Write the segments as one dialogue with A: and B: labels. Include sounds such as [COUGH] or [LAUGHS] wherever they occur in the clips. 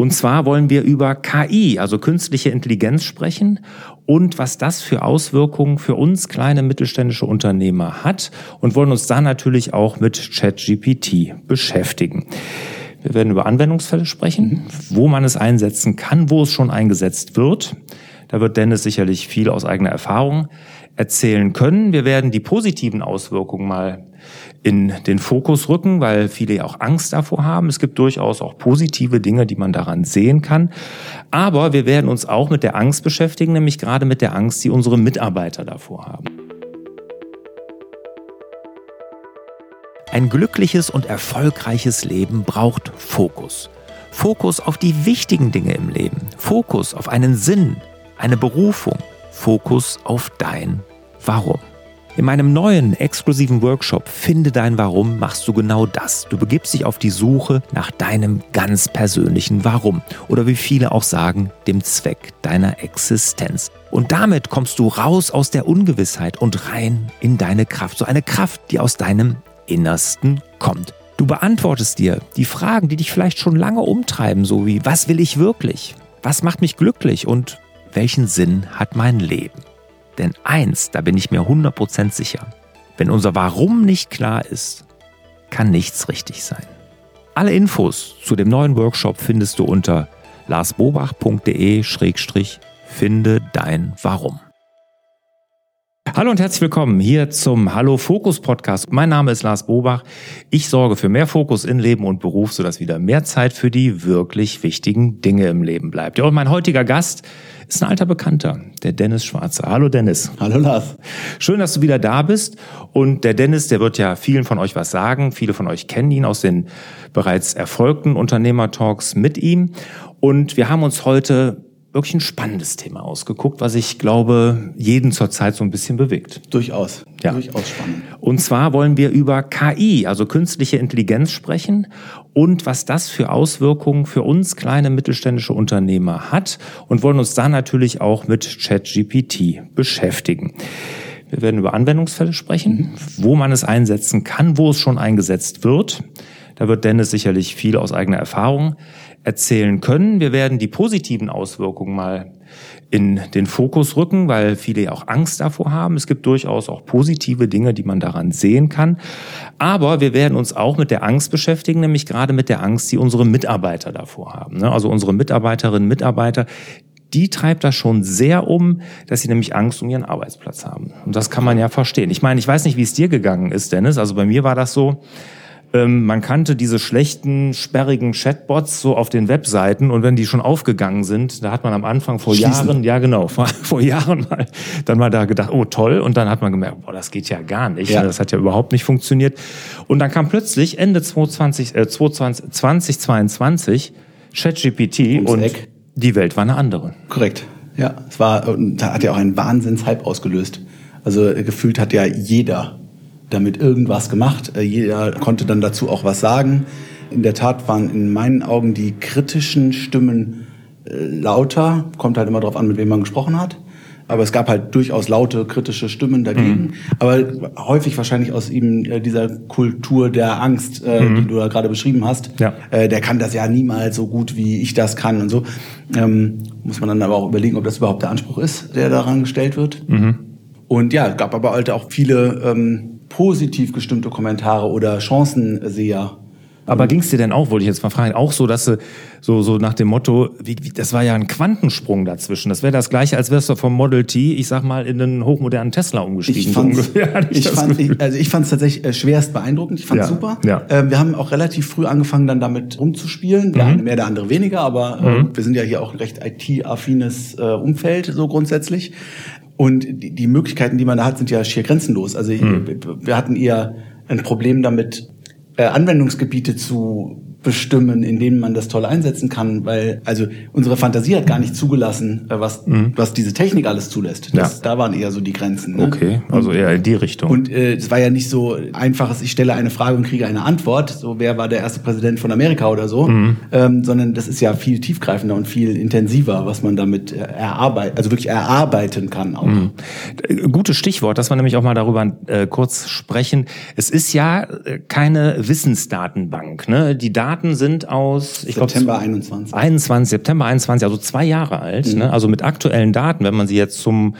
A: Und zwar wollen wir über KI, also künstliche Intelligenz sprechen und was das für Auswirkungen für uns kleine mittelständische Unternehmer hat und wollen uns da natürlich auch mit ChatGPT beschäftigen. Wir werden über Anwendungsfälle sprechen, wo man es einsetzen kann, wo es schon eingesetzt wird. Da wird Dennis sicherlich viel aus eigener Erfahrung erzählen können. Wir werden die positiven Auswirkungen mal in den Fokus rücken, weil viele ja auch Angst davor haben. Es gibt durchaus auch positive Dinge, die man daran sehen kann. Aber wir werden uns auch mit der Angst beschäftigen, nämlich gerade mit der Angst, die unsere Mitarbeiter davor haben.
B: Ein glückliches und erfolgreiches Leben braucht Fokus. Fokus auf die wichtigen Dinge im Leben. Fokus auf einen Sinn, eine Berufung. Fokus auf dein Warum. In meinem neuen exklusiven Workshop Finde dein Warum machst du genau das. Du begibst dich auf die Suche nach deinem ganz persönlichen Warum oder wie viele auch sagen, dem Zweck deiner Existenz. Und damit kommst du raus aus der Ungewissheit und rein in deine Kraft. So eine Kraft, die aus deinem Innersten kommt. Du beantwortest dir die Fragen, die dich vielleicht schon lange umtreiben, so wie was will ich wirklich? Was macht mich glücklich und welchen Sinn hat mein Leben? Denn eins, da bin ich mir 100% sicher, wenn unser Warum nicht klar ist, kann nichts richtig sein. Alle Infos zu dem neuen Workshop findest du unter larsbobach.de-finde dein Warum.
A: Hallo und herzlich willkommen hier zum Hallo Fokus Podcast. Mein Name ist Lars Bobach. Ich sorge für mehr Fokus in Leben und Beruf, sodass wieder mehr Zeit für die wirklich wichtigen Dinge im Leben bleibt. Ja, und mein heutiger Gast ist ein alter Bekannter, der Dennis Schwarzer. Hallo Dennis.
C: Hallo Lars.
A: Schön, dass du wieder da bist. Und der Dennis, der wird ja vielen von euch was sagen. Viele von euch kennen ihn aus den bereits erfolgten Unternehmertalks mit ihm. Und wir haben uns heute wirklich ein spannendes Thema ausgeguckt, was ich glaube, jeden zurzeit so ein bisschen bewegt.
C: Durchaus. Ja. Durchaus spannend.
A: Und zwar wollen wir über KI, also künstliche Intelligenz sprechen und was das für Auswirkungen für uns kleine mittelständische Unternehmer hat und wollen uns da natürlich auch mit ChatGPT beschäftigen. Wir werden über Anwendungsfälle sprechen, mhm. wo man es einsetzen kann, wo es schon eingesetzt wird. Da wird Dennis sicherlich viel aus eigener Erfahrung erzählen können. Wir werden die positiven Auswirkungen mal in den Fokus rücken, weil viele ja auch Angst davor haben. Es gibt durchaus auch positive Dinge, die man daran sehen kann. Aber wir werden uns auch mit der Angst beschäftigen, nämlich gerade mit der Angst, die unsere Mitarbeiter davor haben. Ne? Also unsere Mitarbeiterinnen, Mitarbeiter, die treibt das schon sehr um, dass sie nämlich Angst um ihren Arbeitsplatz haben. Und das kann man ja verstehen. Ich meine, ich weiß nicht, wie es dir gegangen ist, Dennis. Also bei mir war das so, ähm, man kannte diese schlechten, sperrigen Chatbots so auf den Webseiten und wenn die schon aufgegangen sind, da hat man am Anfang vor Schließen. Jahren, ja genau, vor, [LAUGHS] vor, Jahren mal, dann mal da gedacht, oh toll, und dann hat man gemerkt, boah, das geht ja gar nicht, ja. das hat ja überhaupt nicht funktioniert. Und dann kam plötzlich Ende 2020, äh, 2020, 2022 ChatGPT und Eck. die Welt war eine andere.
C: Korrekt, ja, es war, da hat ja auch einen Wahnsinnshype ausgelöst. Also äh, gefühlt hat ja jeder damit irgendwas gemacht. Äh, jeder konnte dann dazu auch was sagen. In der Tat waren in meinen Augen die kritischen Stimmen äh, lauter. Kommt halt immer darauf an, mit wem man gesprochen hat. Aber es gab halt durchaus laute kritische Stimmen dagegen. Mhm. Aber häufig wahrscheinlich aus eben äh, dieser Kultur der Angst, mhm. die du da gerade beschrieben hast. Ja. der kann das ja niemals so gut, wie ich das kann und so. Ähm, muss man dann aber auch überlegen, ob das überhaupt der Anspruch ist, der daran gestellt wird. Mhm. Und ja, es gab aber halt auch viele ähm, positiv gestimmte Kommentare oder Chancenseher.
A: Aber ging es dir denn auch, wollte ich jetzt mal fragen, auch so, dass du so, so nach dem Motto, wie, wie, das war ja ein Quantensprung dazwischen. Das wäre das gleiche, als wärst du vom Model T, ich sag mal, in einen hochmodernen Tesla umgestiegen.
C: Ich fand's, ich, fand, ich, also ich fand es tatsächlich äh, schwerst beeindruckend. Ich fand es ja, super. Ja. Äh, wir haben auch relativ früh angefangen, dann damit rumzuspielen. Der mhm. eine mehr, der andere weniger, aber äh, mhm. wir sind ja hier auch ein recht IT-affines äh, Umfeld, so grundsätzlich. Und die, die Möglichkeiten, die man da hat, sind ja schier grenzenlos. Also mhm. wir hatten eher ein Problem damit, äh, Anwendungsgebiete zu bestimmen, in denen man das toll einsetzen kann, weil also unsere Fantasie hat gar nicht zugelassen, äh, was mhm. was diese Technik alles zulässt. Das, ja. Da waren eher so die Grenzen.
A: Ne? Okay, also eher in die Richtung.
C: Und äh, es war ja nicht so einfaches, ich stelle eine Frage und kriege eine Antwort, so wer war der erste Präsident von Amerika oder so, mhm. ähm, sondern das ist ja viel tiefgreifender und viel intensiver, was man damit äh, erarbeiten, also wirklich erarbeiten kann auch. Mhm.
A: Gutes Stichwort, dass wir nämlich auch mal darüber äh, kurz sprechen. Es ist ja äh, keine Wissensdatenbank, ne? Die Daten Daten sind aus
C: ich September glaub, 21.
A: 21, September 21, also zwei Jahre alt. Mhm. Ne? Also mit aktuellen Daten, wenn man sie jetzt zum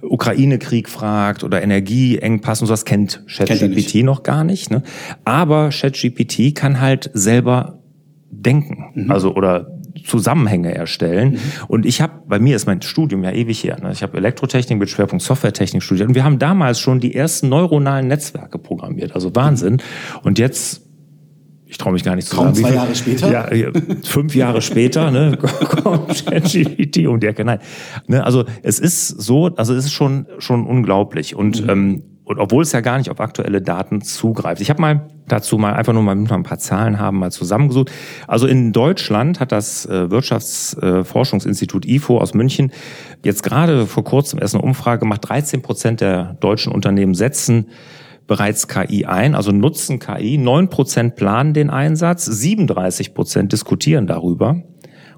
A: Ukraine-Krieg fragt oder Energieengpass und sowas, kennt ChatGPT noch gar nicht. Ne? Aber ChatGPT kann halt selber denken. Mhm. Also oder Zusammenhänge erstellen. Mhm. Und ich habe, bei mir ist mein Studium ja ewig her. Ne? Ich habe Elektrotechnik mit Schwerpunkt Softwaretechnik studiert und wir haben damals schon die ersten neuronalen Netzwerke programmiert. Also Wahnsinn. Und jetzt ich traue mich gar nicht zu
C: Kaum
A: sagen.
C: zwei Jahre später?
A: Ja, fünf Jahre später, ne, [LAUGHS] kommt ChatGPT um die Ecke. Nein. Ne, also es ist so, also es ist schon, schon unglaublich. Und, mhm. ähm, und obwohl es ja gar nicht auf aktuelle Daten zugreift. Ich habe mal dazu mal einfach nur mal ein paar Zahlen haben mal zusammengesucht. Also in Deutschland hat das äh, Wirtschaftsforschungsinstitut IFO aus München jetzt gerade vor kurzem erst eine Umfrage gemacht. 13 Prozent der deutschen Unternehmen setzen bereits KI ein, also nutzen KI. Neun Prozent planen den Einsatz, 37 Prozent diskutieren darüber.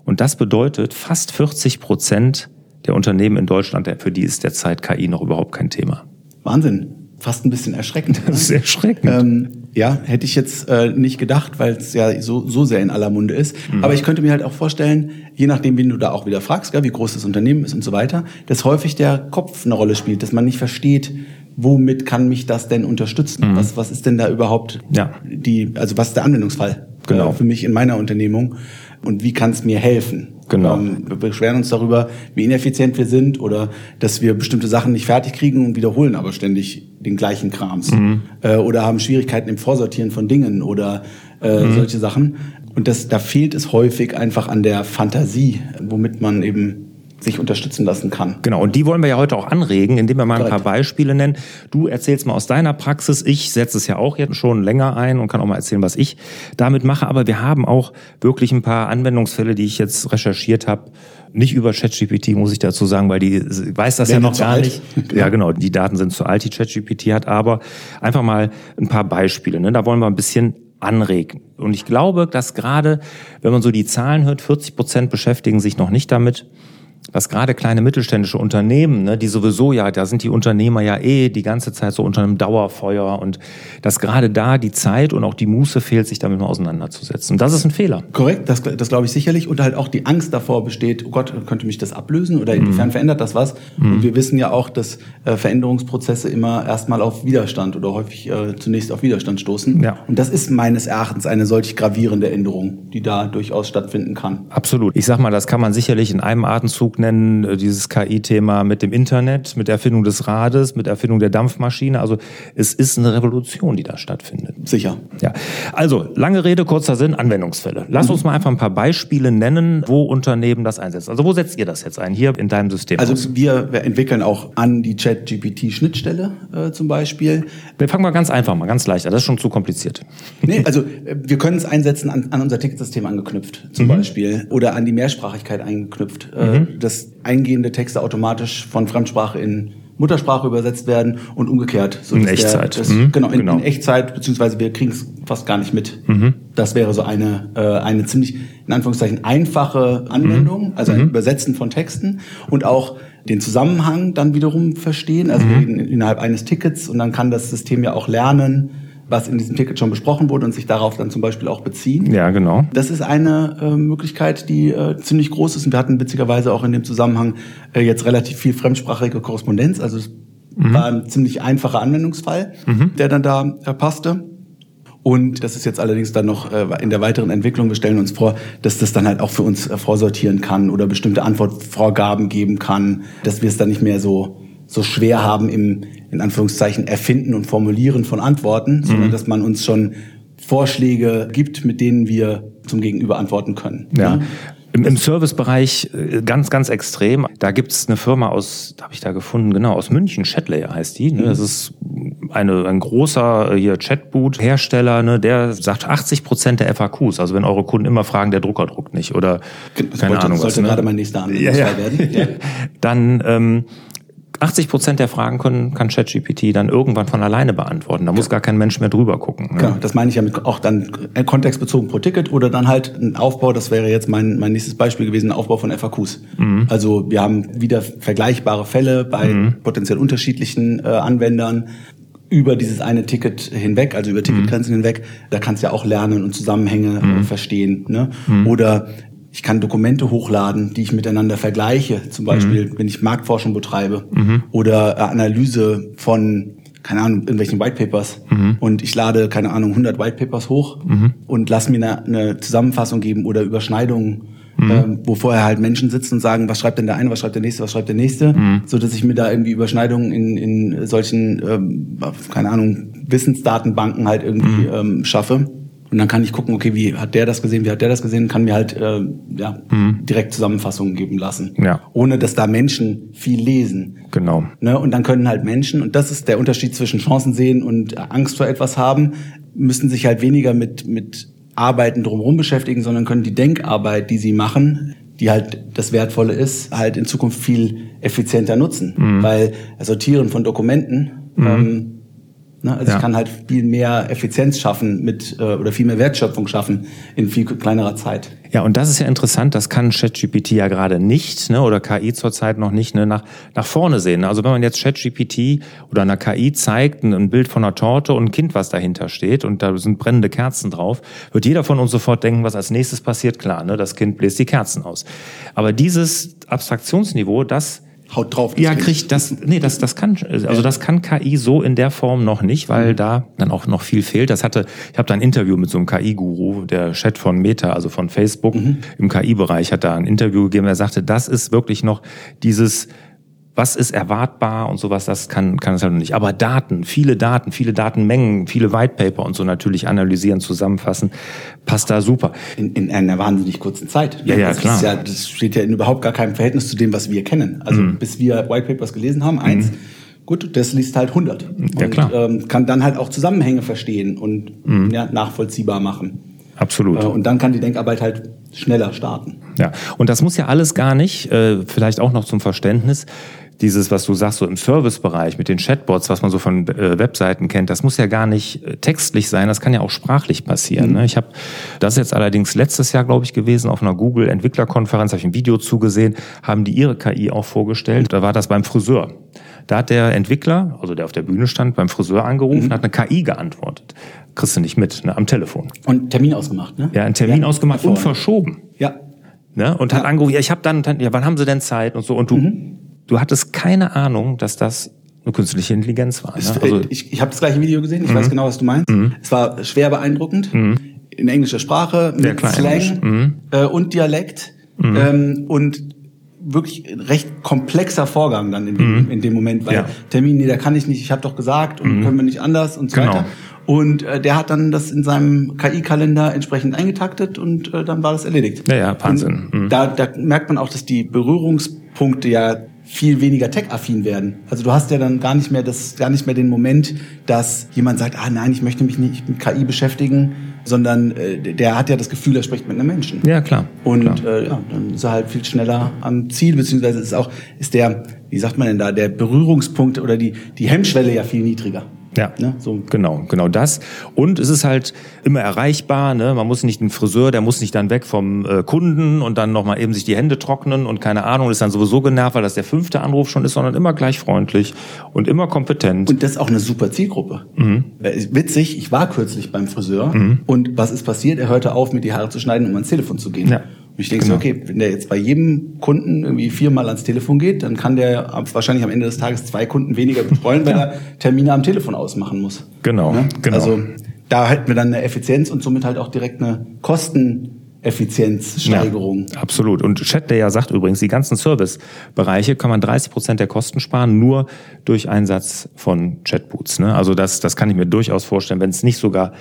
A: Und das bedeutet, fast 40 Prozent der Unternehmen in Deutschland, für die ist derzeit KI noch überhaupt kein Thema.
C: Wahnsinn. Fast ein bisschen erschreckend.
A: Das ist erschreckend.
C: Ähm, ja, hätte ich jetzt äh, nicht gedacht, weil es ja so, so sehr in aller Munde ist. Mhm. Aber ich könnte mir halt auch vorstellen, je nachdem, wen du da auch wieder fragst, gell, wie groß das Unternehmen ist und so weiter, dass häufig der Kopf eine Rolle spielt, dass man nicht versteht, womit kann mich das denn unterstützen? Mhm. Was, was ist denn da überhaupt ja. die, also was ist der Anwendungsfall genau. Äh, für mich in meiner Unternehmung und wie kann es mir helfen?
A: Genau.
C: Ähm, wir beschweren uns darüber, wie ineffizient wir sind oder dass wir bestimmte Sachen nicht fertig kriegen und wiederholen aber ständig den gleichen Krams. Mhm. Äh, oder haben Schwierigkeiten im Vorsortieren von Dingen oder äh, mhm. solche Sachen. Und das, da fehlt es häufig einfach an der Fantasie, womit man eben sich unterstützen lassen kann.
A: Genau, und die wollen wir ja heute auch anregen, indem wir mal ein paar Beispiele nennen. Du erzählst mal aus deiner Praxis, ich setze es ja auch jetzt schon länger ein und kann auch mal erzählen, was ich damit mache, aber wir haben auch wirklich ein paar Anwendungsfälle, die ich jetzt recherchiert habe, nicht über ChatGPT, muss ich dazu sagen, weil die weiß das Werden ja noch gar alt. nicht. [LAUGHS] Ja, genau. Die Daten sind zu alt, die ChatGPT hat, aber einfach mal ein paar Beispiele. Ne? Da wollen wir ein bisschen anregen. Und ich glaube, dass gerade, wenn man so die Zahlen hört, 40 Prozent beschäftigen sich noch nicht damit dass gerade kleine mittelständische Unternehmen, ne, die sowieso ja, da sind die Unternehmer ja eh die ganze Zeit so unter einem Dauerfeuer und dass gerade da die Zeit und auch die Muße fehlt, sich damit mal auseinanderzusetzen. Das ist ein Fehler.
C: Korrekt, das, das glaube ich sicherlich und halt auch die Angst davor besteht, oh Gott, könnte mich das ablösen oder inwiefern mhm. verändert das was? Mhm. Und wir wissen ja auch, dass äh, Veränderungsprozesse immer erstmal auf Widerstand oder häufig äh, zunächst auf Widerstand stoßen. Ja. Und das ist meines Erachtens eine solch gravierende Änderung, die da durchaus stattfinden kann.
A: Absolut. Ich sag mal, das kann man sicherlich in einem Atemzug nennen, äh, dieses KI-Thema mit dem Internet, mit der Erfindung des Rades, mit der Erfindung der Dampfmaschine. Also es ist eine Revolution, die da stattfindet.
C: Sicher.
A: Ja. Also, lange Rede, kurzer Sinn, Anwendungsfälle. Lass uns mal einfach ein paar Beispiele nennen, wo Unternehmen das einsetzen. Also wo setzt ihr das jetzt ein, hier in deinem System?
C: Also aus? wir entwickeln auch an die Chat-GPT-Schnittstelle äh, zum Beispiel.
A: Wir fangen mal ganz einfach mal, ganz leicht an. Das ist schon zu kompliziert. [LAUGHS]
C: Nee, also wir können es einsetzen an, an unser Ticketsystem angeknüpft zum mhm. Beispiel oder an die Mehrsprachigkeit angeknüpft. Äh, mhm. Dass eingehende Texte automatisch von Fremdsprache in Muttersprache übersetzt werden und umgekehrt.
A: So in Echtzeit.
C: Der, das, mhm, genau, in, genau, in, Echtzeit, beziehungsweise wir kriegen es fast gar nicht mit. Mhm. Das wäre so eine, äh, eine ziemlich, in Anführungszeichen, einfache Anwendung, mhm. also ein mhm. Übersetzen von Texten und auch den Zusammenhang dann wiederum verstehen, also mhm. in, innerhalb eines Tickets und dann kann das System ja auch lernen, was in diesem Ticket schon besprochen wurde und sich darauf dann zum Beispiel auch beziehen.
A: Ja, genau.
C: Das ist eine äh, Möglichkeit, die äh, ziemlich groß ist. Und wir hatten witzigerweise auch in dem Zusammenhang äh, jetzt relativ viel fremdsprachige Korrespondenz. Also es mhm. war ein ziemlich einfacher Anwendungsfall, mhm. der dann da äh, passte. Und das ist jetzt allerdings dann noch äh, in der weiteren Entwicklung. Wir stellen uns vor, dass das dann halt auch für uns äh, vorsortieren kann oder bestimmte Antwortvorgaben geben kann, dass wir es dann nicht mehr so so schwer haben im, in Anführungszeichen, Erfinden und Formulieren von Antworten, mhm. sondern dass man uns schon Vorschläge gibt, mit denen wir zum Gegenüber antworten können.
A: Ja. ja? Im, Im Servicebereich äh, ganz, ganz extrem. Da gibt's eine Firma aus, habe ich da gefunden, genau, aus München, Chatlayer heißt die. Ne? Mhm. Das ist eine, ein großer äh, hier Chatboot-Hersteller, ne, der sagt 80 Prozent der FAQs. Also wenn eure Kunden immer fragen, der Drucker druckt nicht oder
C: das keine wollte, Ahnung sollte was. Sollte ne? gerade mein nächster Anruf
A: ja, ja. werden. [LAUGHS] Ja. Dann ähm, 80 Prozent der Fragen können, kann ChatGPT dann irgendwann von alleine beantworten. Da muss gar kein Mensch mehr drüber gucken.
C: Ne? Genau, das meine ich ja mit auch dann kontextbezogen pro Ticket oder dann halt ein Aufbau, das wäre jetzt mein, mein nächstes Beispiel gewesen, ein Aufbau von FAQs. Mhm. Also wir haben wieder vergleichbare Fälle bei mhm. potenziell unterschiedlichen äh, Anwendern über dieses eine Ticket hinweg, also über Ticketgrenzen mhm. hinweg. Da kannst du ja auch lernen und Zusammenhänge äh, mhm. verstehen. Ne? Mhm. Oder ich kann Dokumente hochladen, die ich miteinander vergleiche, zum Beispiel, mhm. wenn ich Marktforschung betreibe mhm. oder äh, Analyse von keine Ahnung, irgendwelchen Whitepapers mhm. und ich lade, keine Ahnung, 100 Whitepapers hoch mhm. und lass mir eine, eine, Zusammenfassung geben oder Überschneidungen, mhm. ähm, wo vorher halt Menschen sitzen und sagen, was schreibt denn der eine, was schreibt der nächste, was schreibt der nächste, mhm. so dass ich mir da irgendwie Überschneidungen in, in solchen, ähm, keine Ahnung, Wissensdatenbanken halt irgendwie mhm. ähm, schaffe. Und dann kann ich gucken, okay, wie hat der das gesehen, wie hat der das gesehen, kann mir halt äh, ja, mhm. direkt Zusammenfassungen geben lassen. Ja. Ohne dass da Menschen viel lesen.
A: Genau.
C: Ne? Und dann können halt Menschen, und das ist der Unterschied zwischen Chancen sehen und Angst vor etwas haben, müssen sich halt weniger mit, mit Arbeiten drumherum beschäftigen, sondern können die Denkarbeit, die sie machen, die halt das Wertvolle ist, halt in Zukunft viel effizienter nutzen. Mhm. Weil Sortieren von Dokumenten mhm. ähm, Ne? Also ja. ich kann halt viel mehr Effizienz schaffen mit äh, oder viel mehr Wertschöpfung schaffen in viel kleinerer Zeit.
A: Ja, und das ist ja interessant, das kann ChatGPT ja gerade nicht, ne, oder KI zurzeit noch nicht, ne, nach, nach vorne sehen. Also wenn man jetzt ChatGPT oder einer KI zeigt, ein Bild von einer Torte und ein Kind, was dahinter steht und da sind brennende Kerzen drauf, wird jeder von uns sofort denken, was als nächstes passiert. Klar, ne, das Kind bläst die Kerzen aus. Aber dieses Abstraktionsniveau, das
C: haut drauf.
A: Ja, kriegt das, nee, das, das kann, also das kann KI so in der Form noch nicht, weil mhm. da dann auch noch viel fehlt. Das hatte, ich habe da ein Interview mit so einem KI-Guru, der Chat von Meta, also von Facebook mhm. im KI-Bereich, hat da ein Interview gegeben. Er sagte, das ist wirklich noch dieses was ist erwartbar und sowas, das kann, kann es halt noch nicht. Aber Daten, viele Daten, viele Datenmengen, viele Whitepaper und so natürlich analysieren, zusammenfassen, passt da super.
C: In, in einer wahnsinnig kurzen Zeit.
A: Ja, ja, das klar.
C: Ja, das steht ja in überhaupt gar keinem Verhältnis zu dem, was wir kennen. Also mhm. bis wir Whitepapers gelesen haben, eins, mhm. Gut, das liest halt 100
A: ja, klar.
C: und ähm, kann dann halt auch Zusammenhänge verstehen und mhm. ja, nachvollziehbar machen.
A: Absolut.
C: Äh, und dann kann die Denkarbeit halt schneller starten.
A: Ja, und das muss ja alles gar nicht, äh, vielleicht auch noch zum Verständnis, dieses, was du sagst, so im Servicebereich mit den Chatbots, was man so von äh, Webseiten kennt, das muss ja gar nicht äh, textlich sein, das kann ja auch sprachlich passieren. Mhm. Ne? Ich habe das jetzt allerdings letztes Jahr, glaube ich, gewesen, auf einer Google-Entwicklerkonferenz, habe ich ein Video zugesehen, haben die ihre KI auch vorgestellt. Da war das beim Friseur. Da hat der Entwickler, also der auf der Bühne stand, beim Friseur angerufen, mhm. hat eine KI geantwortet. Kriegst du nicht mit, ne, am Telefon.
C: Und Termin ausgemacht, ne?
A: Ja, einen Termin ja, ausgemacht und verschoben.
C: Ja.
A: Ne? Und ja. hat angerufen, ja, ich habe dann, dann, ja, wann haben sie denn Zeit und so. Und du mhm du hattest keine Ahnung, dass das eine künstliche Intelligenz war.
C: Ne? Also, ich ich habe das gleiche Video gesehen, ich mhm. weiß genau, was du meinst. Mhm. Es war schwer beeindruckend, mhm. in englischer Sprache, mit ja, Slang mhm. äh, und Dialekt mhm. ähm, und wirklich recht komplexer Vorgang dann in dem, mhm. in dem Moment, weil ja. Termin, nee, da kann ich nicht, ich habe doch gesagt und können wir nicht anders und so genau. weiter. Und äh, der hat dann das in seinem KI-Kalender entsprechend eingetaktet und äh, dann war das erledigt.
A: Ja, ja, Wahnsinn.
C: Da, da merkt man auch, dass die Berührungspunkte ja viel weniger tech-affin werden. Also du hast ja dann gar nicht mehr das, gar nicht mehr den Moment, dass jemand sagt, ah nein, ich möchte mich nicht mit KI beschäftigen, sondern äh, der hat ja das Gefühl, er spricht mit einem Menschen.
A: Ja, klar.
C: Und
A: klar.
C: Äh, ja, dann ist er halt viel schneller am Ziel, beziehungsweise ist auch, ist der, wie sagt man denn da, der Berührungspunkt oder die, die Hemmschwelle ja viel niedriger.
A: Ja, ne? so. genau, genau das. Und es ist halt immer erreichbar. Ne? Man muss nicht den Friseur, der muss nicht dann weg vom äh, Kunden und dann nochmal eben sich die Hände trocknen und keine Ahnung, ist dann sowieso genervt, weil das der fünfte Anruf schon ist, sondern immer gleich freundlich und immer kompetent.
C: Und das ist auch eine super Zielgruppe. Mhm. Witzig, ich war kürzlich beim Friseur mhm. und was ist passiert? Er hörte auf, mir die Haare zu schneiden, um ans Telefon zu gehen. Ja. Ich denke genau. so, okay, wenn der jetzt bei jedem Kunden irgendwie viermal ans Telefon geht, dann kann der wahrscheinlich am Ende des Tages zwei Kunden weniger betreuen, weil ja. er Termine am Telefon ausmachen muss.
A: Genau, ja? genau.
C: Also da hätten wir dann eine Effizienz und somit halt auch direkt eine Kosten Effizienzsteigerung.
A: Ja, absolut. Und Chat, der ja sagt übrigens, die ganzen Servicebereiche kann man 30 Prozent der Kosten sparen, nur durch Einsatz von Chatboots. Ne? Also das, das kann ich mir durchaus vorstellen, wenn es nicht sogar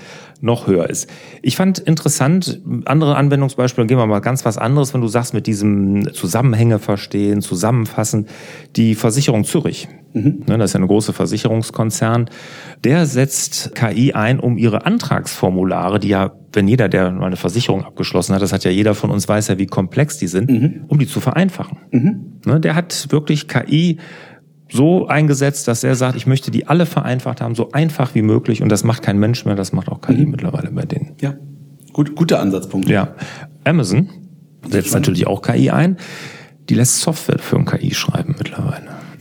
A: noch höher ist. Ich fand interessant, andere Anwendungsbeispiele, gehen wir mal ganz was anderes, wenn du sagst, mit diesem Zusammenhänge verstehen, zusammenfassen, die Versicherung Zürich. Mhm. Ne, das ist ja eine große Versicherungskonzern. Der setzt KI ein, um ihre Antragsformulare, die ja, wenn jeder, der mal eine Versicherung abgeschlossen hat, das hat ja jeder von uns weiß ja, wie komplex die sind, mhm. um die zu vereinfachen. Mhm. Ne, der hat wirklich KI so eingesetzt, dass er sagt, ich möchte die alle vereinfacht haben, so einfach wie möglich. Und das macht kein Mensch mehr, das macht auch KI mhm. mittlerweile bei denen.
C: Ja, Gut, guter Ansatzpunkt.
A: Ja. Amazon setzt natürlich auch KI ein. Die lässt Software für ein KI schreiben mittlerweile.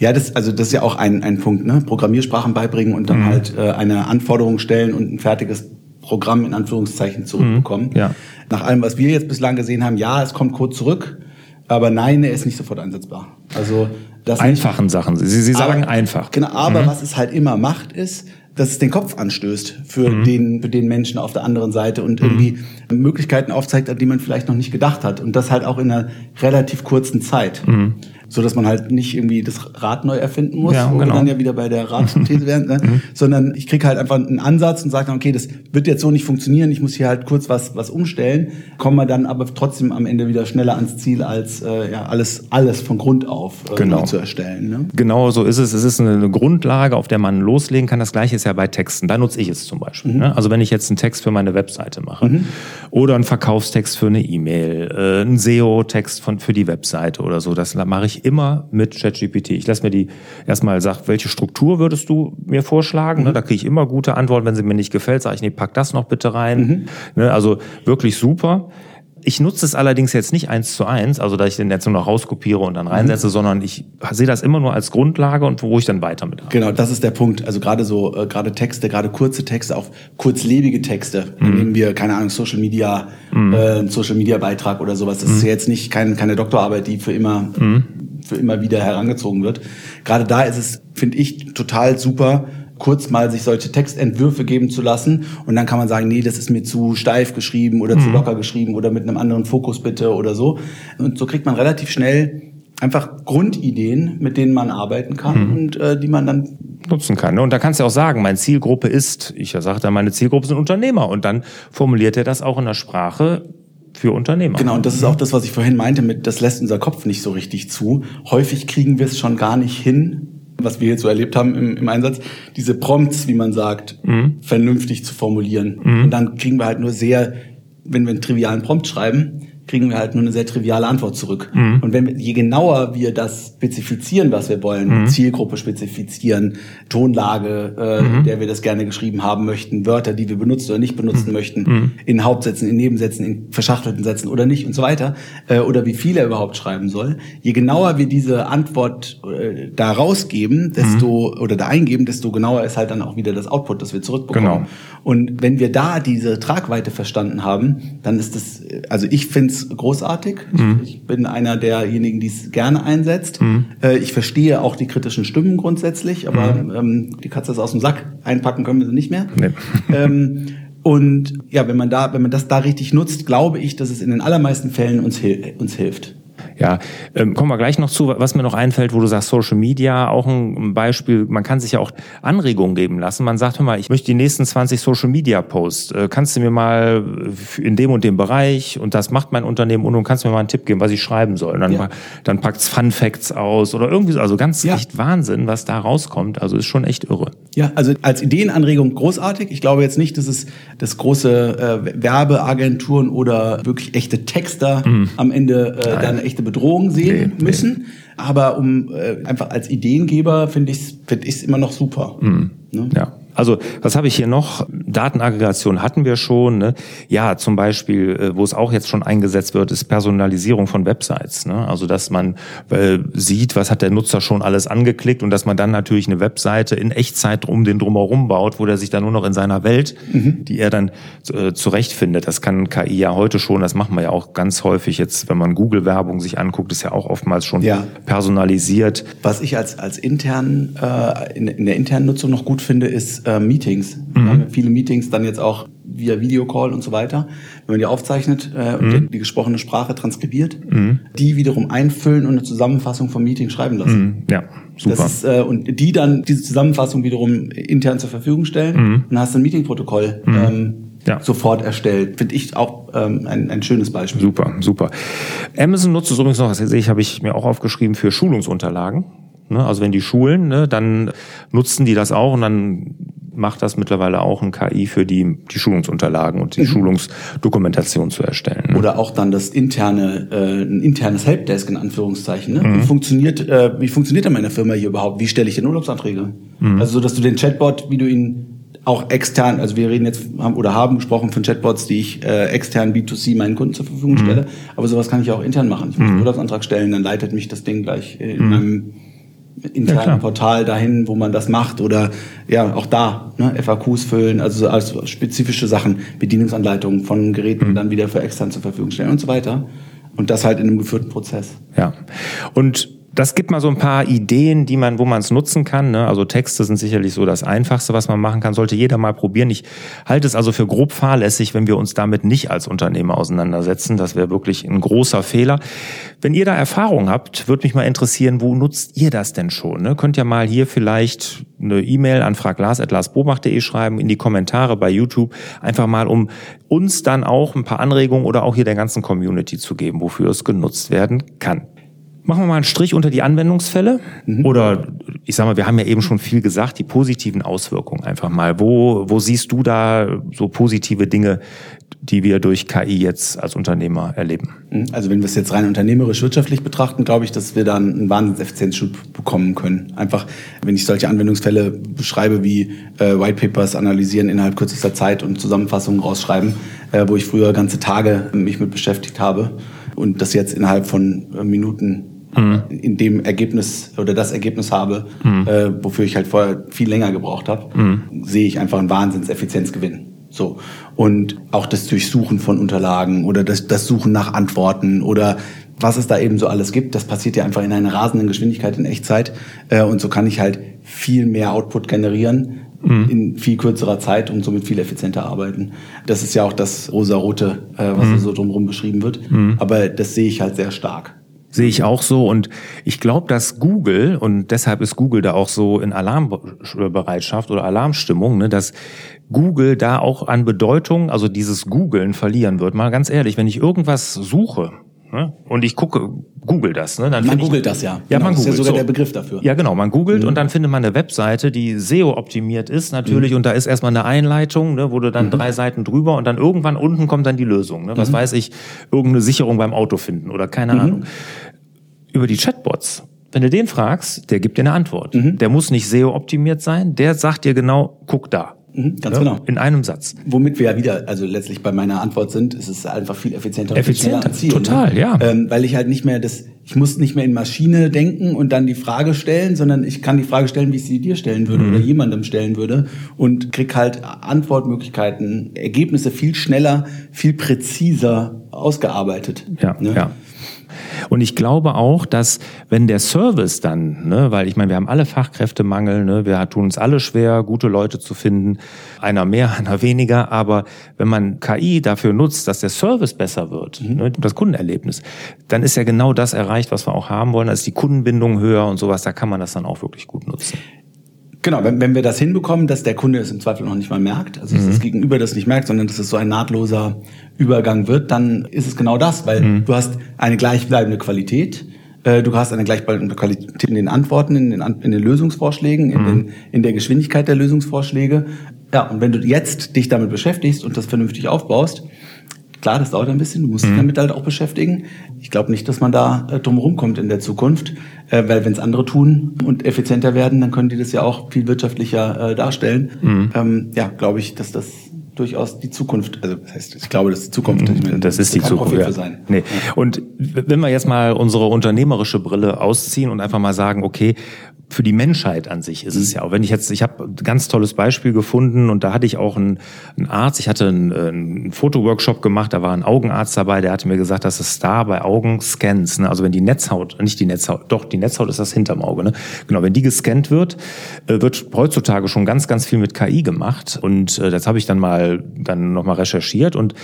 C: Ja, das, also das ist ja auch ein, ein Punkt, ne? Programmiersprachen beibringen und dann mhm. halt äh, eine Anforderung stellen und ein fertiges Programm in Anführungszeichen zurückbekommen. Mhm. Ja. Nach allem, was wir jetzt bislang gesehen haben, ja, es kommt Code zurück, aber nein, er ist nicht sofort einsetzbar. Also
A: das einfachen nicht. Sachen. Sie, Sie sagen
C: aber,
A: einfach.
C: Genau, aber mhm. was es halt immer macht, ist, dass es den Kopf anstößt für mhm. den für den Menschen auf der anderen Seite und irgendwie mhm. Möglichkeiten aufzeigt, an die man vielleicht noch nicht gedacht hat und das halt auch in einer relativ kurzen Zeit. So dass man halt nicht irgendwie das Rad neu erfinden muss, ja, wo genau. wir dann ja wieder bei der Radsynthese werden, ne? [LAUGHS] mhm. sondern ich kriege halt einfach einen Ansatz und sage dann, okay, das wird jetzt so nicht funktionieren, ich muss hier halt kurz was was umstellen, kommen wir dann aber trotzdem am Ende wieder schneller ans Ziel, als äh, ja alles alles von Grund auf äh, genau. zu erstellen. Ne?
A: Genau so ist es. Es ist eine Grundlage, auf der man loslegen kann. Das gleiche ist ja bei Texten. Da nutze ich es zum Beispiel. Mhm. Ne? Also wenn ich jetzt einen Text für meine Webseite mache mhm. oder einen Verkaufstext für eine E-Mail, äh, einen SEO-Text von für die Webseite oder so, das mache ich immer mit ChatGPT. Ich lasse mir die erstmal sagen, welche Struktur würdest du mir vorschlagen? Ne, mhm. Da kriege ich immer gute Antworten. Wenn sie mir nicht gefällt, sage ich, nee, pack das noch bitte rein. Mhm. Ne, also wirklich super. Ich nutze es allerdings jetzt nicht eins zu eins, also dass ich den jetzt nur noch rauskopiere und dann reinsetze, mhm. sondern ich sehe das immer nur als Grundlage und wo ich dann weiter mit
C: habe. Genau, das ist der Punkt. Also gerade so, äh, gerade Texte, gerade kurze Texte, auch kurzlebige Texte, mhm. nehmen wir, keine Ahnung, Social Media, mhm. äh, Social Media Beitrag oder sowas. Das mhm. ist ja jetzt nicht kein, keine Doktorarbeit, die für immer, mhm. Immer wieder herangezogen wird. Gerade da ist es, finde ich, total super, kurz mal sich solche Textentwürfe geben zu lassen und dann kann man sagen, nee, das ist mir zu steif geschrieben oder mhm. zu locker geschrieben oder mit einem anderen Fokus bitte oder so. Und so kriegt man relativ schnell einfach Grundideen, mit denen man arbeiten kann mhm. und äh, die man dann
A: nutzen kann. Ne? Und da kannst du auch sagen, meine Zielgruppe ist, ich sage dann, meine Zielgruppe sind Unternehmer und dann formuliert er das auch in der Sprache, für Unternehmer.
C: Genau, und das ist auch das, was ich vorhin meinte mit, das lässt unser Kopf nicht so richtig zu. Häufig kriegen wir es schon gar nicht hin, was wir jetzt so erlebt haben im, im Einsatz, diese Prompts, wie man sagt, mhm. vernünftig zu formulieren. Mhm. Und dann kriegen wir halt nur sehr, wenn wir einen trivialen Prompt schreiben, kriegen wir halt nur eine sehr triviale Antwort zurück. Mhm. Und wenn je genauer wir das spezifizieren, was wir wollen, mhm. Zielgruppe spezifizieren, Tonlage, äh, mhm. der wir das gerne geschrieben haben möchten, Wörter, die wir benutzen oder nicht benutzen mhm. möchten, mhm. in Hauptsätzen, in Nebensätzen, in verschachtelten Sätzen oder nicht und so weiter, äh, oder wie viel er überhaupt schreiben soll. Je genauer wir diese Antwort äh, da rausgeben, desto mhm. oder da eingeben, desto genauer ist halt dann auch wieder das Output, das wir zurückbekommen. Genau. Und wenn wir da diese Tragweite verstanden haben, dann ist das, also ich finde es großartig. Mhm. Ich, ich, bin einer derjenigen, die es gerne einsetzt. Mhm. Äh, ich verstehe auch die kritischen Stimmen grundsätzlich, aber mhm. ähm, die Katze ist aus dem Sack. Einpacken können wir sie nicht mehr. Nee. [LAUGHS] Ähm, und ja, wenn man da, wenn man das da richtig nutzt, glaube ich, dass es in den allermeisten Fällen uns, uns hilft.
A: Ja, ähm, kommen wir gleich noch zu, was mir noch einfällt, wo du sagst, Social Media, auch ein Beispiel, man kann sich ja auch Anregungen geben lassen. Man sagt, hör mal, ich möchte die nächsten 20 Social Media Posts, äh, kannst du mir mal in dem und dem Bereich, und das macht mein Unternehmen, und du kannst mir mal einen Tipp geben, was ich schreiben soll. Und dann, ja. dann packt's Fun Facts aus oder irgendwie so, also ganz ja. echt Wahnsinn, was da rauskommt. Also ist schon echt irre.
C: Ja, also als Ideenanregung großartig. Ich glaube jetzt nicht, dass es das große äh, Werbeagenturen oder wirklich echte Texter mhm. am Ende äh, dann echte echte Bedrohung sehen nee, müssen. Nee. Aber um äh, einfach als Ideengeber finde ich es find ich's immer noch super.
A: Mhm. Ne? Ja. Also was habe ich hier noch? Datenaggregation hatten wir schon. Ne? Ja, zum Beispiel, äh, wo es auch jetzt schon eingesetzt wird, ist Personalisierung von Websites. Ne? Also dass man äh, sieht, was hat der Nutzer schon alles angeklickt und dass man dann natürlich eine Webseite in Echtzeit um den drumherum baut, wo der sich dann nur noch in seiner Welt, mhm. die er dann äh, zurechtfindet. Das kann KI ja heute schon. Das machen wir ja auch ganz häufig jetzt, wenn man Google-Werbung sich anguckt, ist ja auch oftmals schon ja. personalisiert.
C: Was ich als als intern äh, in, in der internen Nutzung noch gut finde, ist äh, Meetings. Mhm. Wir haben viele Meetings dann jetzt auch via Videocall und so weiter. Wenn man die aufzeichnet äh, und mhm. die, die, gesprochene Sprache transkribiert, mhm. die wiederum einfüllen und eine Zusammenfassung vom Meeting schreiben lassen. Mhm.
A: Ja, super.
C: Ist, äh, und die dann diese Zusammenfassung wiederum intern zur Verfügung stellen mhm. und dann hast du ein Meetingprotokoll. Mhm. Ähm, ja. sofort erstellt. Finde ich auch ähm, ein, ein schönes Beispiel.
A: Super, super. Amazon nutzt es übrigens noch, das sehe ich, habe ich mir auch aufgeschrieben, für Schulungsunterlagen. Ne? Also wenn die Schulen, ne, dann nutzen die das auch und dann macht das mittlerweile auch ein KI für die, die Schulungsunterlagen und die mhm. Schulungsdokumentation zu erstellen.
C: Ne? Oder auch dann das interne, äh, ein internes Helpdesk in Anführungszeichen. Ne? Mhm. Wie funktioniert, äh, wie funktioniert denn meine Firma hier überhaupt? Wie stelle ich denn Urlaubsanträge? Mhm. Also so, dass du den Chatbot, wie du ihn auch extern, also wir reden jetzt haben, oder haben gesprochen von Chatbots, die ich äh, extern B2C meinen Kunden zur Verfügung stelle. Mhm. Aber sowas kann ich auch intern machen. Ich muss einen mhm. Urlaubsantrag stellen, dann leitet mich das Ding gleich in mhm. meinem internen ja, Portal dahin, wo man das macht oder ja, auch da, ne, FAQs füllen, also als spezifische Sachen, Bedienungsanleitungen von Geräten mhm. dann wieder für extern zur Verfügung stellen und so weiter. Und das halt in einem geführten Prozess.
A: Ja. Und das gibt mal so ein paar Ideen, die man, wo man es nutzen kann. Ne? Also Texte sind sicherlich so das Einfachste, was man machen kann. Sollte jeder mal probieren. Ich halte es also für grob fahrlässig, wenn wir uns damit nicht als Unternehmer auseinandersetzen. Das wäre wirklich ein großer Fehler. Wenn ihr da Erfahrung habt, würde mich mal interessieren, wo nutzt ihr das denn schon? Ne? Könnt ihr mal hier vielleicht eine E-Mail an fraglars.larsbobach.de schreiben, in die Kommentare bei YouTube, einfach mal, um uns dann auch ein paar Anregungen oder auch hier der ganzen Community zu geben, wofür es genutzt werden kann. Machen wir mal einen Strich unter die Anwendungsfälle. Mhm. Oder ich sag mal, wir haben ja eben schon viel gesagt, die positiven Auswirkungen einfach mal. Wo, wo siehst du da so positive Dinge, die wir durch KI jetzt als Unternehmer erleben?
C: Mhm. Also wenn wir es jetzt rein unternehmerisch wirtschaftlich betrachten, glaube ich, dass wir dann einen Wahnsinnseffizienzschub bekommen können. Einfach, wenn ich solche Anwendungsfälle beschreibe wie äh, White Papers analysieren innerhalb kürzester Zeit und Zusammenfassungen rausschreiben, äh, wo ich früher ganze Tage mich mit beschäftigt habe und das jetzt innerhalb von äh, Minuten mhm. in dem Ergebnis oder das Ergebnis habe, mhm. äh, wofür ich halt vorher viel länger gebraucht habe, mhm. sehe ich einfach einen Wahnsinnseffizienzgewinn. So. Und auch das Durchsuchen von Unterlagen oder das, das Suchen nach Antworten oder was es da eben so alles gibt, das passiert ja einfach in einer rasenden Geschwindigkeit in Echtzeit. Äh, und so kann ich halt viel mehr Output generieren mhm. in viel kürzerer Zeit und somit viel effizienter arbeiten. Das ist ja auch das rosa-rote, äh, was mhm. so drumherum beschrieben wird. Mhm. Aber das sehe ich halt sehr stark.
A: Sehe ich auch so. Und ich glaube, dass Google, und deshalb ist Google da auch so in Alarmbereitschaft oder Alarmstimmung, ne, dass Google da auch an Bedeutung, also dieses Googlen verlieren wird. Mal ganz ehrlich, wenn ich irgendwas suche, Ne? Und ich gucke, google das. Ne?
C: Dann man googelt das ja.
A: Ja, genau, man googelt. Das ist ja
C: sogar so. der Begriff dafür.
A: Ja, genau. Man googelt mhm. und dann findet man eine Webseite, die SEO-optimiert ist natürlich. Mhm. Und da ist erstmal eine Einleitung, ne, wo du dann mhm. drei Seiten drüber und dann irgendwann unten kommt dann die Lösung. Ne? Was mhm. weiß ich, irgendeine Sicherung beim Auto finden oder keine mhm. Ahnung. Über die Chatbots wenn du den fragst, der gibt dir eine Antwort. Mhm. Der muss nicht SEO-optimiert sein, der sagt dir genau, guck da.
C: Mhm, ganz ja, genau.
A: In einem Satz.
C: Womit wir ja wieder, also letztlich bei meiner Antwort sind, ist es einfach viel effizienter.
A: Effizienter,
C: und Ziel,
A: ne? total,
C: ne?
A: ja.
C: Ähm, weil ich halt nicht mehr das, ich muss nicht mehr in Maschine denken und dann die Frage stellen, sondern ich kann die Frage stellen, wie ich sie dir stellen würde mhm. oder jemandem stellen würde und krieg halt Antwortmöglichkeiten, Ergebnisse viel schneller, viel präziser ausgearbeitet.
A: Ja, ne? ja. Und ich glaube auch, dass wenn der Service dann, ne, weil ich meine, wir haben alle Fachkräftemangel, ne, wir tun uns alle schwer, gute Leute zu finden, einer mehr, [LAUGHS] einer weniger, aber wenn man KI dafür nutzt, dass der Service besser wird, mhm. ne, das Kundenerlebnis, dann ist ja genau das erreicht, was wir auch haben wollen, ist die Kundenbindung höher und sowas, da kann man das dann auch wirklich gut nutzen.
C: Genau, wenn, wenn wir das hinbekommen, dass der Kunde es im Zweifel noch nicht mal merkt, also dass mhm. das Gegenüber das nicht merkt, sondern dass es so ein nahtloser Übergang wird, dann ist es genau das, weil mhm. du hast eine gleichbleibende Qualität, äh, du hast eine gleichbleibende Qualität in den Antworten, in den, in den Lösungsvorschlägen, in, mhm. den, in der Geschwindigkeit der Lösungsvorschläge. Ja, und wenn du jetzt dich damit beschäftigst und das vernünftig aufbaust, Klar, das dauert ein bisschen, du musst dich mhm. damit halt auch beschäftigen. Ich glaube nicht, dass man da äh, drum rumkommt in der Zukunft, äh, weil wenn es andere tun und effizienter werden, dann können die das ja auch viel wirtschaftlicher äh, darstellen. Mhm. Ähm, ja, glaube ich, dass das durchaus die Zukunft, also das heißt, ich glaube, das ist die Zukunft.
A: Meine, das ist die Zukunft. Ja. Sein. Nee. Und wenn wir jetzt mal unsere unternehmerische Brille ausziehen und einfach mal sagen, okay, für die Menschheit an sich ist es ja auch. Wenn ich jetzt, ich habe ein ganz tolles Beispiel gefunden und da hatte ich auch einen, einen Arzt, ich hatte einen, einen Fotoworkshop gemacht, da war ein Augenarzt dabei, der hatte mir gesagt, dass es da bei Augenscans, ne, also wenn die Netzhaut, nicht die Netzhaut, doch, die Netzhaut ist das hinterm Auge, ne? Genau, wenn die gescannt wird, äh, wird heutzutage schon ganz, ganz viel mit KI gemacht. Und äh, das habe ich dann mal dann nochmal recherchiert und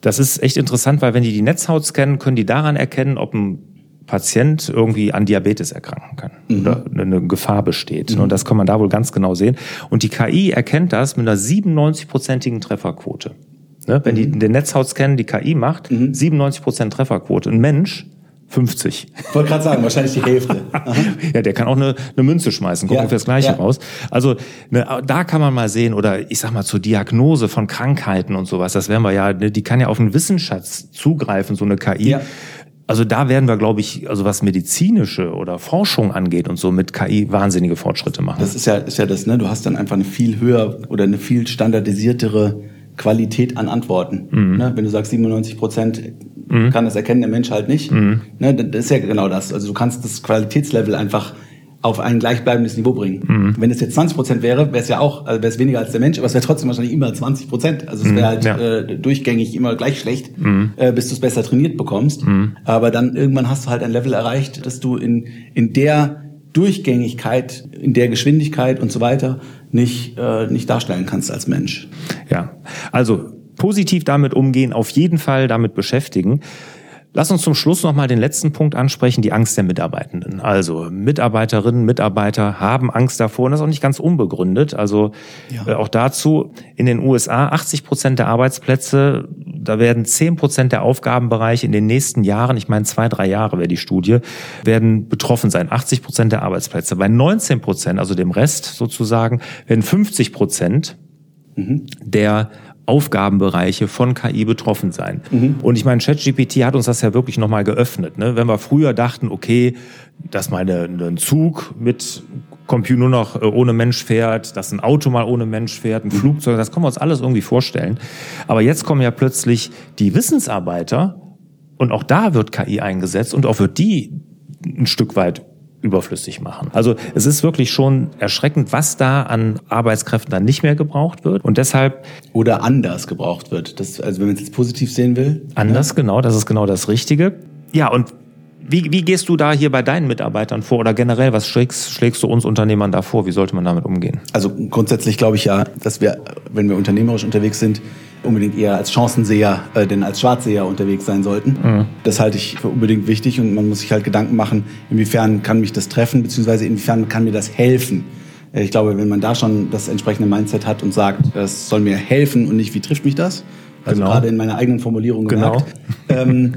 A: das ist echt interessant, weil wenn die die Netzhaut scannen, können die daran erkennen, ob ein Patient irgendwie an Diabetes erkranken kann mhm. oder eine Gefahr besteht. Mhm. Und das kann man da wohl ganz genau sehen. Und die KI erkennt das mit einer 97-prozentigen Trefferquote. Ne? Wenn die mhm. den Netzhautscan die KI macht, mhm. 97 Prozent Trefferquote. Ein Mensch 50.
C: Ich wollte gerade sagen, wahrscheinlich die Hälfte. [LAUGHS]
A: ja, der kann auch eine, eine Münze schmeißen, gucken ja, wir das Gleiche ja. raus. Also ne, da kann man mal sehen, oder ich sag mal zur Diagnose von Krankheiten und sowas, das werden wir ja, ne, die kann ja auf einen Wissensschatz zugreifen, so eine KI. Ja. Also da werden wir, glaube ich, also was medizinische oder Forschung angeht und so mit KI wahnsinnige Fortschritte machen.
C: Das ist ja, ist ja das, ne? Du hast dann einfach eine viel höher oder eine viel standardisiertere Qualität an Antworten. Mhm. Ne? Wenn du sagst 97 Prozent mhm. kann das erkennen, der Mensch halt nicht. Mhm. Ne? Das ist ja genau das. Also du kannst das Qualitätslevel einfach auf ein gleichbleibendes Niveau bringen. Mhm. Wenn es jetzt 20 Prozent wäre, wäre es ja auch, also wäre es weniger als der Mensch, aber es wäre trotzdem wahrscheinlich immer 20 Prozent. Also es wäre mhm, halt ja. äh, durchgängig immer gleich schlecht, mhm. äh, bis du es besser trainiert bekommst. Mhm. Aber dann irgendwann hast du halt ein Level erreicht, dass du in, in der Durchgängigkeit, in der Geschwindigkeit und so weiter nicht, äh, nicht darstellen kannst als Mensch.
A: Ja, also positiv damit umgehen, auf jeden Fall damit beschäftigen. Lass uns zum Schluss nochmal den letzten Punkt ansprechen, die Angst der Mitarbeitenden. Also Mitarbeiterinnen, Mitarbeiter haben Angst davor und das ist auch nicht ganz unbegründet. Also ja. äh, auch dazu in den USA 80 Prozent der Arbeitsplätze, da werden 10 Prozent der Aufgabenbereiche in den nächsten Jahren, ich meine zwei, drei Jahre wäre die Studie, werden betroffen sein. 80 Prozent der Arbeitsplätze. Bei 19 Prozent, also dem Rest sozusagen, werden 50 Prozent mhm. der Aufgabenbereiche von KI betroffen sein. Mhm. Und ich meine, ChatGPT hat uns das ja wirklich nochmal geöffnet. Ne? Wenn wir früher dachten, okay, dass mal ein Zug mit Computer nur noch äh, ohne Mensch fährt, dass ein Auto mal ohne Mensch fährt, ein mhm. Flugzeug, das können wir uns alles irgendwie vorstellen. Aber jetzt kommen ja plötzlich die Wissensarbeiter und auch da wird KI eingesetzt und auch wird die ein Stück weit überflüssig machen. Also es ist wirklich schon erschreckend, was da an Arbeitskräften dann nicht mehr gebraucht wird und deshalb
C: oder anders gebraucht wird. Das, also wenn man es jetzt positiv sehen will.
A: Anders, ja. genau, das ist genau das Richtige. Ja, und wie, wie gehst du da hier bei deinen Mitarbeitern vor oder generell, was schlägst, schlägst du uns Unternehmern da vor? Wie sollte man damit umgehen?
C: Also grundsätzlich glaube ich ja, dass wir, wenn wir unternehmerisch unterwegs sind, unbedingt eher als Chancenseher äh, denn als Schwarzseher unterwegs sein sollten. Mhm. Das halte ich für unbedingt wichtig und man muss sich halt Gedanken machen, inwiefern kann mich das treffen, beziehungsweise inwiefern kann mir das helfen. Äh, ich glaube, wenn man da schon das entsprechende Mindset hat und sagt, das soll mir helfen und nicht, wie trifft mich das? Also genau. gerade in meiner eigenen Formulierung genau. ähm,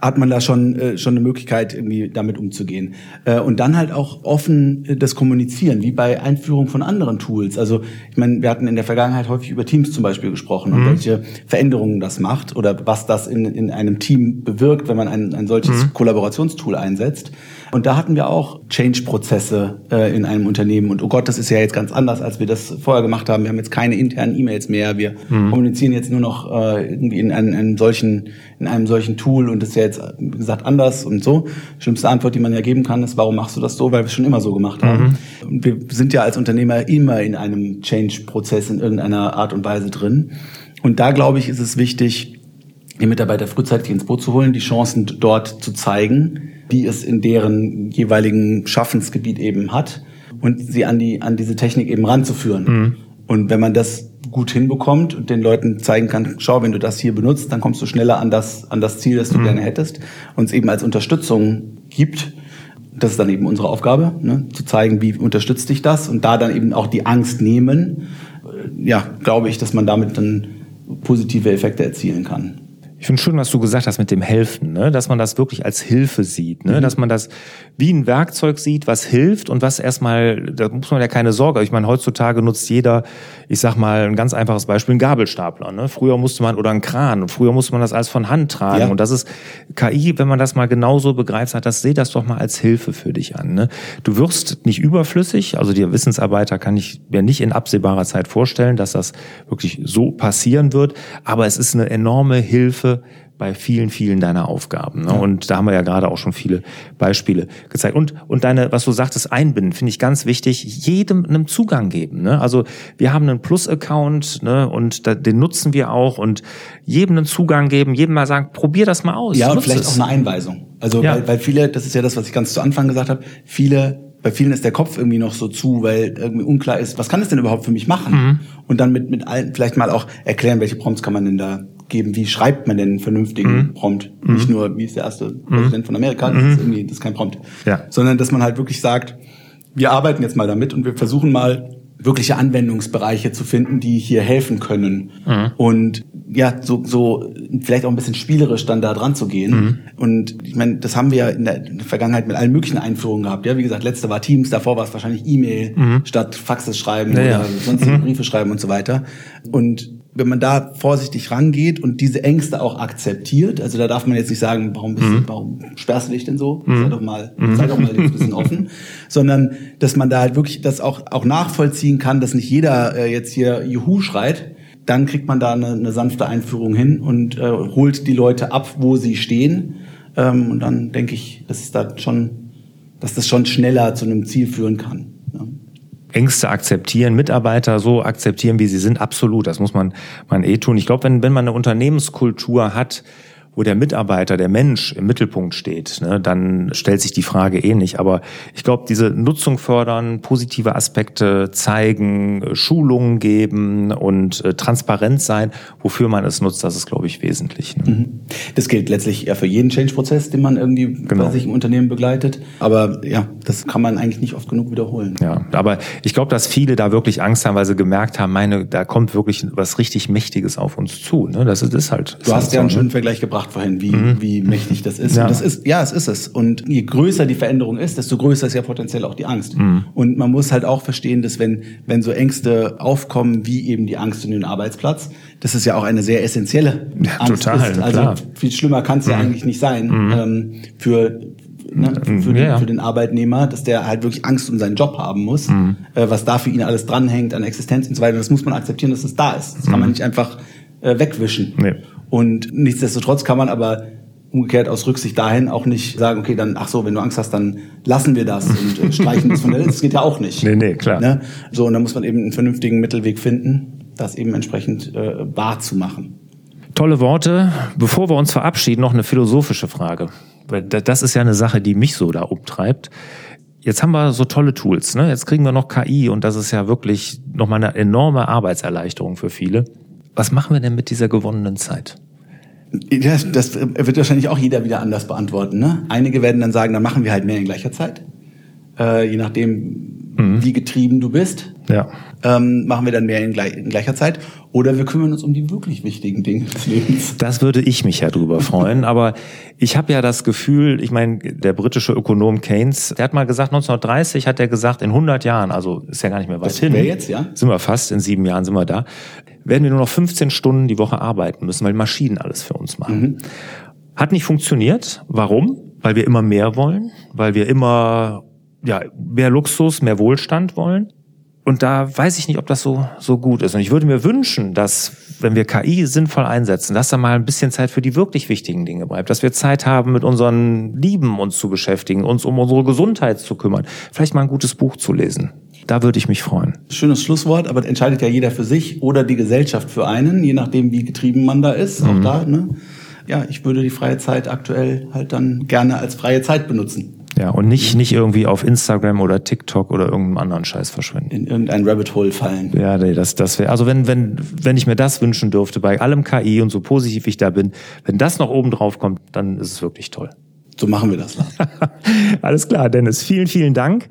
C: hat man da schon, äh, schon eine Möglichkeit, irgendwie damit umzugehen. Äh, und dann halt auch offen äh, das Kommunizieren, wie bei Einführung von anderen Tools. Also ich meine, wir hatten in der Vergangenheit häufig über Teams zum Beispiel gesprochen mhm. und welche Veränderungen das macht oder was das in, in einem Team bewirkt, wenn man ein, ein solches mhm. Kollaborationstool einsetzt. Und da hatten wir auch Change-Prozesse äh, in einem Unternehmen. Und oh Gott, das ist ja jetzt ganz anders, als wir das vorher gemacht haben. Wir haben jetzt keine internen E-Mails mehr. Wir mhm. kommunizieren jetzt nur noch äh, irgendwie in einem, einem, solchen, in einem solchen Tool. Und das ist ja jetzt, wie gesagt, anders und so. Schlimmste Antwort, die man ja geben kann, ist, warum machst du das so? Weil wir es schon immer so gemacht haben. Mhm. Und wir sind ja als Unternehmer immer in einem Change-Prozess in irgendeiner Art und Weise drin. Und da, glaube ich, ist es wichtig, die Mitarbeiter frühzeitig ins Boot zu holen, die Chancen dort zu zeigen die es in deren jeweiligen Schaffensgebiet eben hat und sie an die an diese Technik eben ranzuführen. Mhm. Und wenn man das gut hinbekommt und den Leuten zeigen kann, schau, wenn du das hier benutzt, dann kommst du schneller an das an das Ziel, das du mhm. gerne hättest, und es eben als Unterstützung gibt. Das ist dann eben unsere Aufgabe, ne, zu zeigen, wie unterstützt dich das und da dann eben auch die Angst nehmen. Ja, glaube ich, dass man damit dann positive Effekte erzielen kann.
A: Ich finde schön, was du gesagt hast mit dem Helfen, ne? dass man das wirklich als Hilfe sieht, ne? Mhm. dass man das wie ein Werkzeug sieht, was hilft und was erstmal, da muss man ja keine Sorge. Ich meine, heutzutage nutzt jeder, ich sag mal, ein ganz einfaches Beispiel, ein Gabelstapler. Ne? Früher musste man, oder ein Kran, und früher musste man das alles von Hand tragen. Ja. Und das ist KI, wenn man das mal genauso begreift, sagt das, seh das doch mal als Hilfe für dich an. Ne? Du wirst nicht überflüssig, also die Wissensarbeiter kann ich mir nicht in absehbarer Zeit vorstellen, dass das wirklich so passieren wird, aber es ist eine enorme Hilfe bei vielen, vielen deiner Aufgaben. Ne? Ja. Und da haben wir ja gerade auch schon viele Beispiele gezeigt. Und, und deine, was du sagtest, einbinden, finde ich ganz wichtig, jedem einen Zugang geben. Ne? Also wir haben einen Plus-Account ne? und da, den nutzen wir auch und jedem einen Zugang geben, jedem mal sagen, probier das mal aus.
C: Ja, und vielleicht es. auch eine Einweisung. Also ja. weil, weil viele, das ist ja das, was ich ganz zu Anfang gesagt habe, viele bei vielen ist der Kopf irgendwie noch so zu, weil irgendwie unklar ist, was kann es denn überhaupt für mich machen? Mhm. Und dann mit, mit allen vielleicht mal auch erklären, welche Prompts kann man denn da geben, wie schreibt man denn einen vernünftigen mhm. Prompt? Mhm. Nicht nur, wie ist der erste mhm. Präsident von Amerika, das ist mhm. irgendwie, das ist kein Prompt. Ja. Sondern, dass man halt wirklich sagt, wir arbeiten jetzt mal damit und wir versuchen mal, wirkliche Anwendungsbereiche zu finden, die hier helfen können. Mhm. Und ja, so, so vielleicht auch ein bisschen spielerisch dann da dran zu gehen. Mhm. Und ich meine, das haben wir ja in der, Vergangenheit mit allen möglichen Einführungen gehabt. Ja, wie gesagt, letzte war Teams, davor war es wahrscheinlich E-Mail mhm. statt Faxes schreiben ja, oder ja. sonstige Briefe schreiben und so weiter. Und wenn man da vorsichtig rangeht und diese Ängste auch akzeptiert, also da darf man jetzt nicht sagen, warum, bist, mhm. warum sperrst du dich denn so? Mhm. Sei doch mal, mhm. sei doch mal ein bisschen [LAUGHS] offen, sondern dass man da halt wirklich das auch, auch nachvollziehen kann, dass nicht jeder äh, jetzt hier Juhu schreit, dann kriegt man da eine, eine sanfte Einführung hin und äh, holt die Leute ab, wo sie stehen. Ähm, und dann denke ich, dass es da schon dass das schon schneller zu einem Ziel führen kann. Ja.
A: Ängste akzeptieren, Mitarbeiter so akzeptieren, wie sie sind, absolut. Das muss man, man eh tun. Ich glaube, wenn, wenn man eine Unternehmenskultur hat, wo der Mitarbeiter, der Mensch im Mittelpunkt steht, ne, dann stellt sich die Frage eh nicht. Aber ich glaube, diese Nutzung fördern, positive Aspekte zeigen, Schulungen geben und äh, transparent sein, wofür man es nutzt, das ist, glaube ich, wesentlich. Ne?
C: Mhm. Das gilt letztlich ja für jeden Change-Prozess, den man irgendwie genau. bei sich im Unternehmen begleitet. Aber ja, das kann man eigentlich nicht oft genug wiederholen.
A: Ja, aber ich glaube, dass viele da wirklich Angst haben, weil sie gemerkt haben, meine, da kommt wirklich was richtig Mächtiges auf uns zu. Ne? Das ist halt.
C: Du hast
A: halt
C: ja einen schönen Vergleich gebracht gebracht vorhin, wie, mhm. wie mächtig das ist. Ja. Und das ist, ja, es ist es. Und je größer die Veränderung ist, desto größer ist ja potenziell auch die Angst. Mhm. Und man muss halt auch verstehen, dass wenn, wenn so Ängste aufkommen, wie eben die Angst um den Arbeitsplatz, das ist ja auch eine sehr essentielle ja, Angst
A: total,
C: ist. Also
A: klar.
C: viel schlimmer kann es ja mhm. eigentlich nicht sein mhm. ähm, für Ne, für, den, ja. für, den, Arbeitnehmer, dass der halt wirklich Angst um seinen Job haben muss, mhm. äh, was da für ihn alles dranhängt an Existenz und so weiter. Das muss man akzeptieren, dass es da ist. Das mhm. kann man nicht einfach äh, wegwischen. Nee. Und nichtsdestotrotz kann man aber umgekehrt aus Rücksicht dahin auch nicht sagen, okay, dann, ach so, wenn du Angst hast, dann lassen wir das und äh, streichen das von der Liste. Das geht ja auch nicht. [LAUGHS]
A: Nee, nee, klar. Ne?
C: So, und da muss man eben einen vernünftigen Mittelweg finden, das eben entsprechend äh, wahr zu machen.
A: Tolle Worte. Bevor wir uns verabschieden, noch eine philosophische Frage. Weil das ist ja eine Sache, die mich so da umtreibt. Jetzt haben wir so tolle Tools. Ne? Jetzt kriegen wir noch KI und das ist ja wirklich nochmal eine enorme Arbeitserleichterung für viele. Was machen wir denn mit dieser gewonnenen Zeit?
C: Das, das wird wahrscheinlich auch jeder wieder anders beantworten. Ne? Einige werden dann sagen, dann machen wir halt mehr in gleicher Zeit. Äh, je nachdem, mhm. wie getrieben du bist
A: ja.
C: ähm, machen wir dann mehr in, gleich, in, gleicher Zeit. Oder wir kümmern uns um die wirklich wichtigen Dinge des Lebens.
A: Das würde ich mich ja drüber freuen. [LAUGHS] aber ich habe ja das Gefühl, ich meine, der britische Ökonom Keynes, der hat mal gesagt, 1930 hat er gesagt, in 100 Jahren, also ist ja gar nicht mehr weit
C: das
A: hin.
C: jetzt, ja?
A: Sind wir fast, in sieben Jahren sind wir da, werden wir nur noch 15 Stunden die Woche arbeiten müssen, weil Maschinen alles für uns machen. Mhm. Hat nicht funktioniert. Warum? Weil wir immer mehr wollen, weil wir immer ja, mehr Luxus, mehr Wohlstand wollen. Und da weiß ich nicht, ob das so, so gut ist. Und ich würde mir wünschen, dass, wenn wir KI sinnvoll einsetzen, dass da mal ein bisschen Zeit für die wirklich wichtigen Dinge bleibt. Dass wir Zeit haben, mit unseren Lieben uns zu beschäftigen, uns um unsere Gesundheit zu kümmern. Vielleicht mal ein gutes Buch zu lesen. Da würde ich mich freuen.
C: Schönes Schlusswort, aber entscheidet ja jeder für sich oder die Gesellschaft für einen, je nachdem, wie getrieben man da ist. Mhm. Auch da, ne? Ja, ich würde die freie Zeit aktuell halt dann gerne als freie Zeit benutzen.
A: Ja, und nicht, nicht irgendwie auf Instagram oder TikTok oder irgendeinem anderen Scheiß verschwinden.
C: In irgendein Rabbit Hole fallen.
A: Ja, nee, das, das wäre, also wenn, wenn, wenn ich mir das wünschen dürfte, bei allem KI und so positiv ich da bin, wenn das noch oben drauf kommt, dann ist es wirklich toll.
C: So machen wir das. [LAUGHS]
A: Alles klar, Dennis. Vielen, vielen Dank.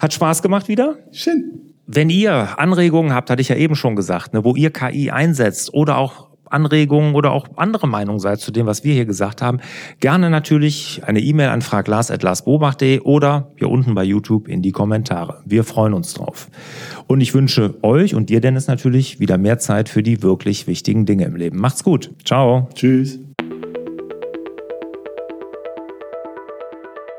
A: Hat Spaß gemacht wieder?
C: Schön.
A: Wenn ihr Anregungen habt, hatte ich ja eben schon gesagt, ne, wo ihr KI einsetzt oder auch Anregungen oder auch andere Meinungen seid zu dem, was wir hier gesagt haben, gerne natürlich eine E-Mail an fraglars.larsbobach.de oder hier unten bei YouTube in die Kommentare. Wir freuen uns drauf. Und ich wünsche euch und dir, Dennis, natürlich wieder mehr Zeit für die wirklich wichtigen Dinge im Leben. Macht's gut. Ciao.
C: Tschüss.